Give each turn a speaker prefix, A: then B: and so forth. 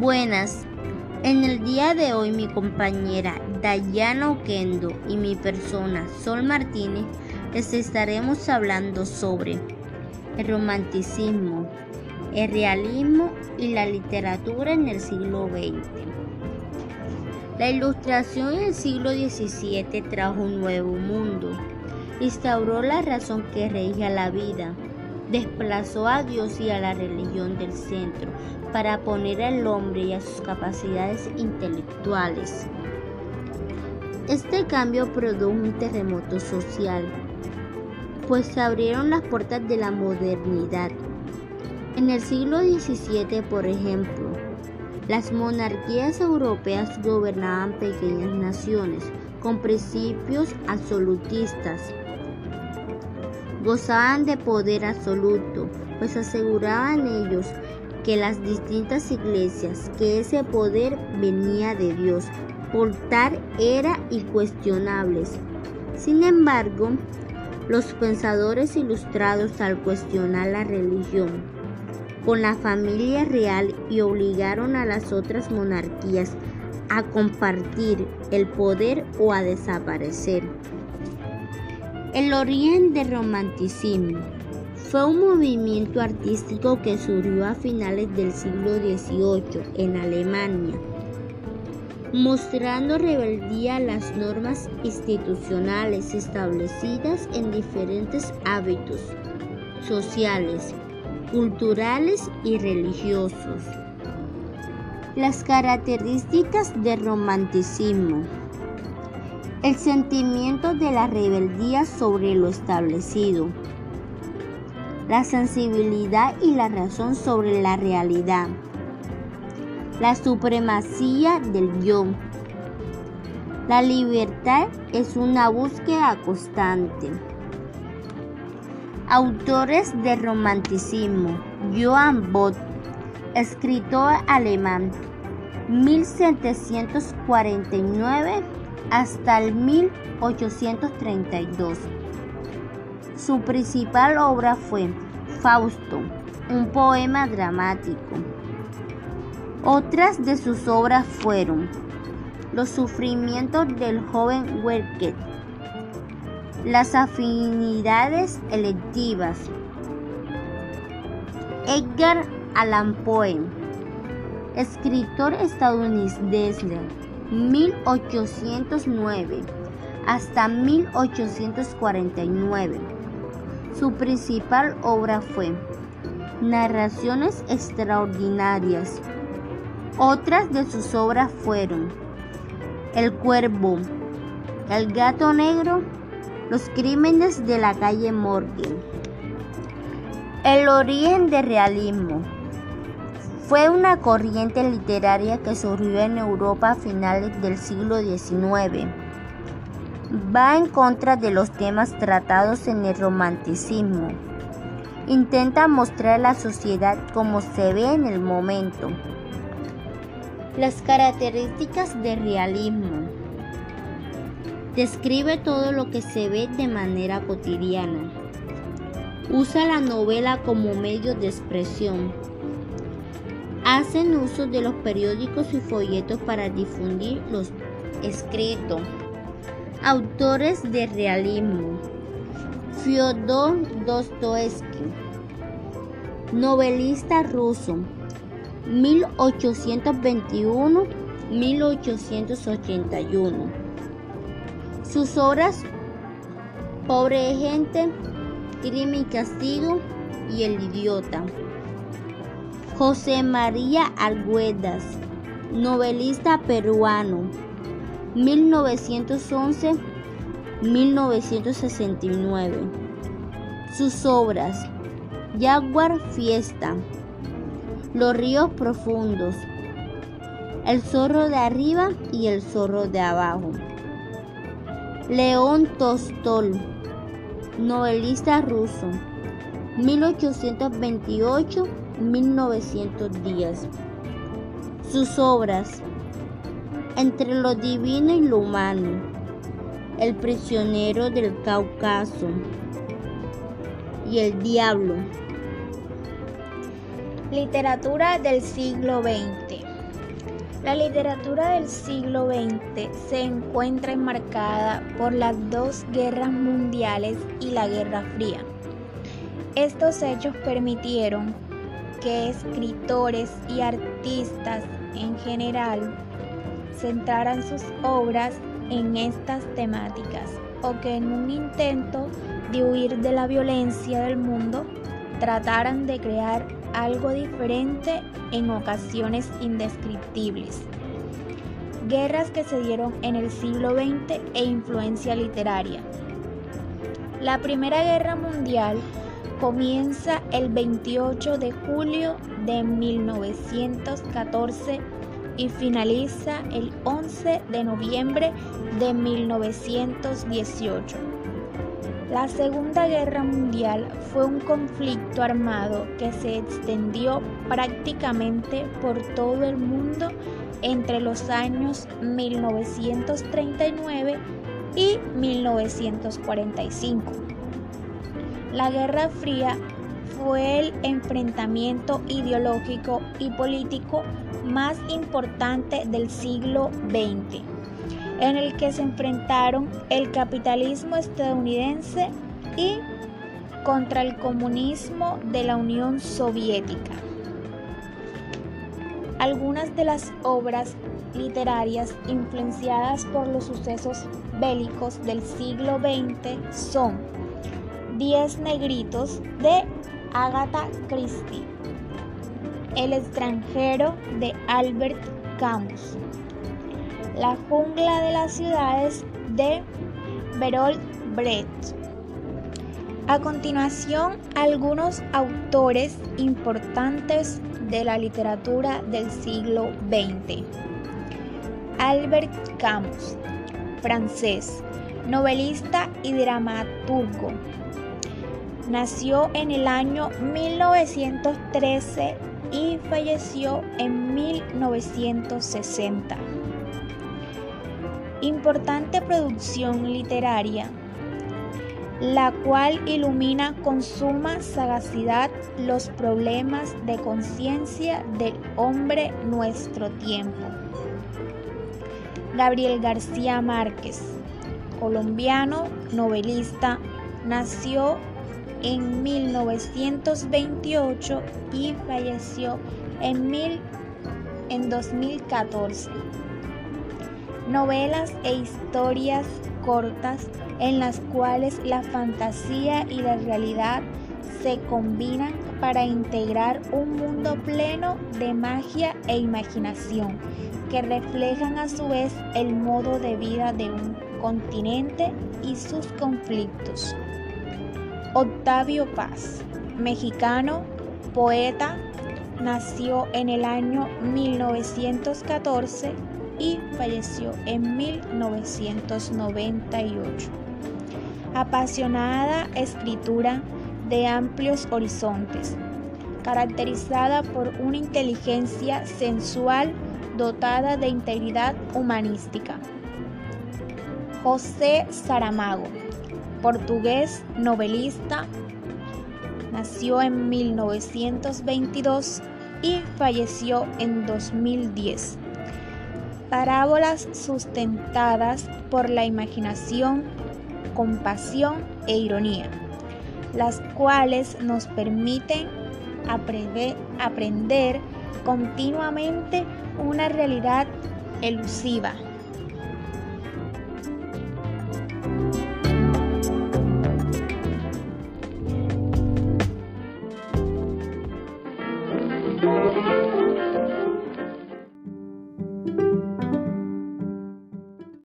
A: Buenas. En el día de hoy mi compañera Dayana Oquendo y mi persona Sol Martínez les estaremos hablando sobre el romanticismo, el realismo y la literatura en el siglo XX. La ilustración en el siglo XVII trajo un nuevo mundo, instauró la razón que regía la vida, desplazó a Dios y a la religión del centro para poner al hombre y a sus capacidades intelectuales. Este cambio produjo un terremoto social, pues se abrieron las puertas de la modernidad. En el siglo XVII, por ejemplo, las monarquías europeas gobernaban pequeñas naciones con principios absolutistas. Gozaban de poder absoluto, pues aseguraban ellos que las distintas iglesias que ese poder venía de Dios. Por tal era incuestionable. Sin embargo, los pensadores ilustrados al cuestionar la religión con la familia real y obligaron a las otras monarquías a compartir el poder o a desaparecer. El origen del romanticismo fue un movimiento artístico que surgió a finales del siglo XVIII en Alemania, mostrando rebeldía a las normas institucionales establecidas en diferentes hábitos sociales culturales y religiosos. Las características del romanticismo. El sentimiento de la rebeldía sobre lo establecido. La sensibilidad y la razón sobre la realidad. La supremacía del yo. La libertad es una búsqueda constante. Autores del romanticismo. Johann Bott, escritor alemán, 1749 hasta el 1832. Su principal obra fue Fausto, un poema dramático. Otras de sus obras fueron Los sufrimientos del joven Werke, las afinidades electivas. Edgar Allan Poe, escritor estadounidense, 1809 hasta 1849. Su principal obra fue Narraciones extraordinarias. Otras de sus obras fueron El cuervo, El gato negro los crímenes de la calle Morgan. El origen del realismo fue una corriente literaria que surgió en Europa a finales del siglo XIX. Va en contra de los temas tratados en el romanticismo. Intenta mostrar la sociedad como se ve en el momento. Las características del realismo Describe todo lo que se ve de manera cotidiana. Usa la novela como medio de expresión. Hacen uso de los periódicos y folletos para difundir los escritos. Autores de realismo. Fyodor Dostoevsky. Novelista ruso. 1821-1881. Sus obras Pobre gente, Crimen y Castigo y El Idiota. José María Arguedas, novelista peruano, 1911-1969. Sus obras Jaguar Fiesta, Los ríos profundos, El zorro de arriba y el zorro de abajo. León Tolstol, novelista ruso, 1828-1910. Sus obras, Entre lo divino y lo humano, El prisionero del Cáucaso y El diablo.
B: Literatura del siglo XX. La literatura del siglo XX se encuentra enmarcada por las dos guerras mundiales y la Guerra Fría. Estos hechos permitieron que escritores y artistas en general centraran sus obras en estas temáticas o que en un intento de huir de la violencia del mundo trataran de crear algo diferente en ocasiones indescriptibles. Guerras que se dieron en el siglo XX e influencia literaria. La Primera Guerra Mundial comienza el 28 de julio de 1914 y finaliza el 11 de noviembre de 1918. La Segunda Guerra Mundial fue un conflicto armado que se extendió prácticamente por todo el mundo entre los años 1939 y 1945. La Guerra Fría fue el enfrentamiento ideológico y político más importante del siglo XX en el que se enfrentaron el capitalismo estadounidense y contra el comunismo de la Unión Soviética. Algunas de las obras literarias influenciadas por los sucesos bélicos del siglo XX son Diez Negritos de Agatha Christie, El extranjero de Albert Camus, la jungla de las ciudades de Bertolt Brecht. A continuación, algunos autores importantes de la literatura del siglo XX. Albert Camus, francés, novelista y dramaturgo. Nació en el año 1913 y falleció en 1960 importante producción literaria, la cual ilumina con suma sagacidad los problemas de conciencia del hombre nuestro tiempo. Gabriel García Márquez, colombiano, novelista, nació en 1928 y falleció en, mil, en 2014 novelas e historias cortas en las cuales la fantasía y la realidad se combinan para integrar un mundo pleno de magia e imaginación que reflejan a su vez el modo de vida de un continente y sus conflictos. Octavio Paz, mexicano, poeta, nació en el año 1914 y falleció en 1998. Apasionada escritura de amplios horizontes, caracterizada por una inteligencia sensual dotada de integridad humanística. José Saramago, portugués novelista, nació en 1922 y falleció en 2010 parábolas sustentadas por la imaginación, compasión e ironía, las cuales nos permiten aprender, continuamente una realidad elusiva